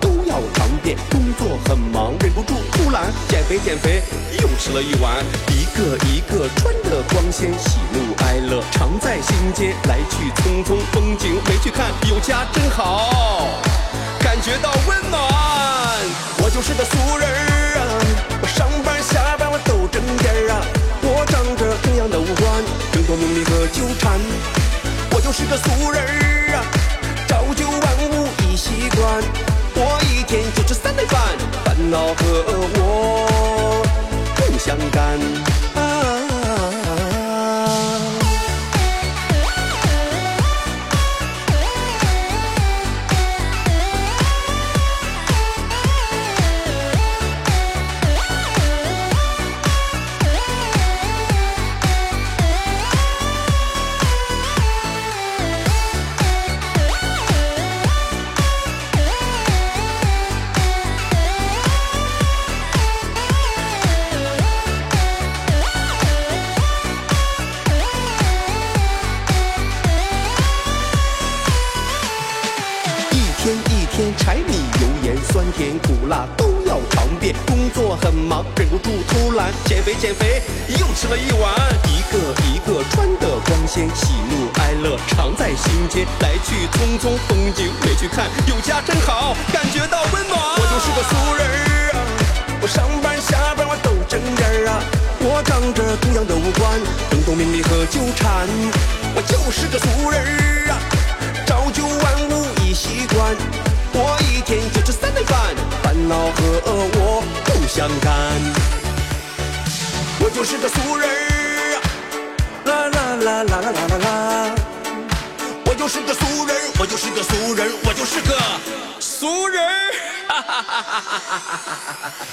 都要尝遍，工作很忙，忍不住偷懒减肥减肥，又吃了一碗。一个一个穿的光鲜，喜怒哀乐常在心间，来去匆匆，风景没去看，有家真好，感觉到温暖。我就是个俗人儿啊，我上班下班我都挣点啊，我长着同样的五官，争夺名利和纠缠。我就是个俗人儿烦和我天，柴米油盐酸甜苦辣都要尝遍。工作很忙，忍不住偷懒，减肥减肥，又吃了一碗。一个一个穿的光鲜，喜怒哀乐常在心间，来去匆匆，风景没去看，有家真好，感觉到温暖。我就是个俗人儿啊，我上班下班我都正点啊，我长着同样的五官，争夺名利和纠缠。我就是个俗人儿啊。朝九晚五已习惯，闹和我不相干。我就是个俗人儿，啦啦啦啦啦啦啦啦。我就是个俗人，我就是个俗人，我就是个俗人哈。哈哈哈哈哈哈哈哈哈。